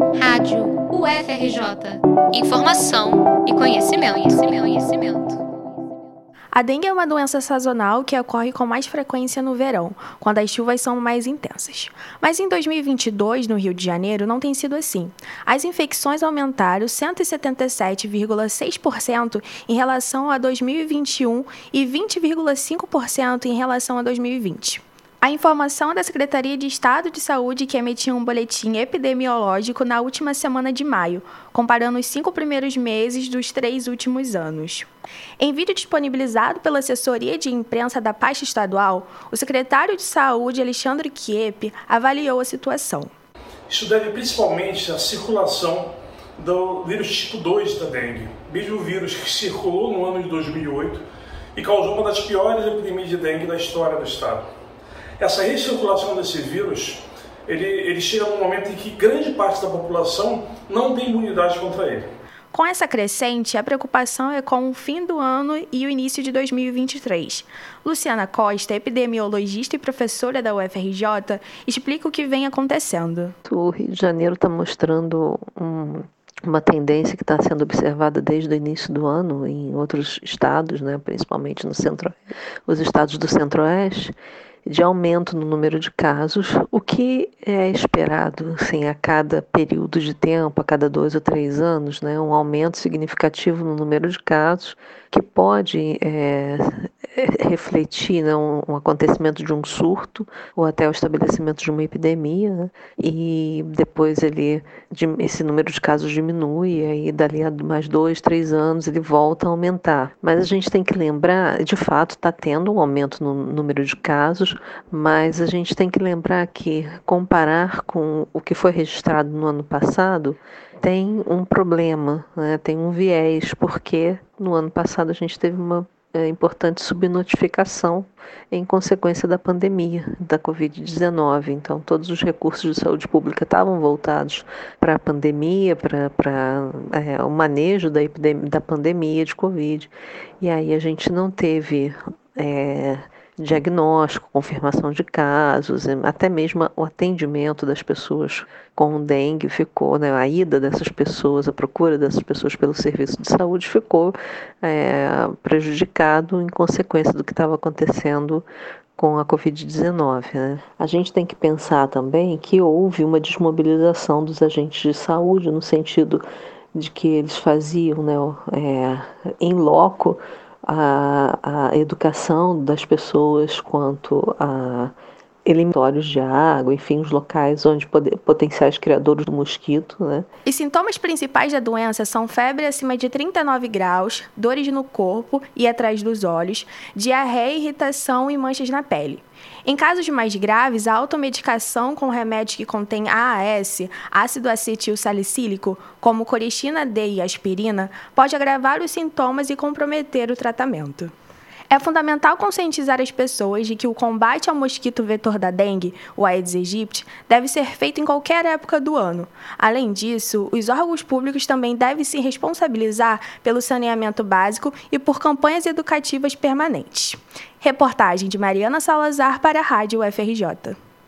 Rádio UFRJ. Informação e conhecimento, conhecimento, conhecimento. A dengue é uma doença sazonal que ocorre com mais frequência no verão, quando as chuvas são mais intensas. Mas em 2022, no Rio de Janeiro, não tem sido assim. As infecções aumentaram 177,6% em relação a 2021 e 20,5% em relação a 2020. A informação da Secretaria de Estado de Saúde que emitiu um boletim epidemiológico na última semana de maio, comparando os cinco primeiros meses dos três últimos anos. Em vídeo disponibilizado pela assessoria de imprensa da pasta estadual, o secretário de Saúde, Alexandre Kiep, avaliou a situação. Isso deve principalmente à circulação do vírus tipo 2 da dengue, mesmo vírus que circulou no ano de 2008 e causou uma das piores epidemias de dengue da história do estado. Essa recirculação desse vírus, ele, ele chega num momento em que grande parte da população não tem imunidade contra ele. Com essa crescente, a preocupação é com o fim do ano e o início de 2023. Luciana Costa, epidemiologista e professora da UFRJ, explica o que vem acontecendo. O Rio de Janeiro está mostrando um, uma tendência que está sendo observada desde o início do ano em outros estados, né, principalmente no centro, os estados do centro-oeste, de aumento no número de casos, o que é esperado assim, a cada período de tempo, a cada dois ou três anos, né, um aumento significativo no número de casos, que pode é, refletir né, um, um, acontecimento de um surto ou até o estabelecimento de uma epidemia, né, e depois ele, esse número de casos diminui, e aí dali a mais dois, três anos ele volta a aumentar. Mas a gente tem que lembrar, de fato, está tendo um aumento no número de casos, mas a gente tem que lembrar que comparar com o que foi registrado no ano passado tem um problema, né? tem um viés, porque no ano passado a gente teve uma é, importante subnotificação em consequência da pandemia da Covid-19. Então, todos os recursos de saúde pública estavam voltados para a pandemia, para é, o manejo da, da pandemia de Covid. E aí a gente não teve. É, diagnóstico, confirmação de casos, até mesmo o atendimento das pessoas com dengue ficou, né, a ida dessas pessoas, a procura dessas pessoas pelo serviço de saúde ficou é, prejudicado em consequência do que estava acontecendo com a Covid-19. Né? A gente tem que pensar também que houve uma desmobilização dos agentes de saúde no sentido de que eles faziam né, é, em loco a, educação das pessoas quanto a eliminatórios de água, enfim, os locais onde poder, potenciais criadores do mosquito, né? Os sintomas principais da doença são febre acima de 39 graus, dores no corpo e atrás dos olhos, diarreia, irritação e manchas na pele. Em casos mais graves, a automedicação com remédios que contêm AAS, ácido acetil salicílico, como coristina D e aspirina, pode agravar os sintomas e comprometer o tratamento. É fundamental conscientizar as pessoas de que o combate ao mosquito vetor da dengue, o Aedes aegypti, deve ser feito em qualquer época do ano. Além disso, os órgãos públicos também devem se responsabilizar pelo saneamento básico e por campanhas educativas permanentes. Reportagem de Mariana Salazar para a Rádio UFRJ.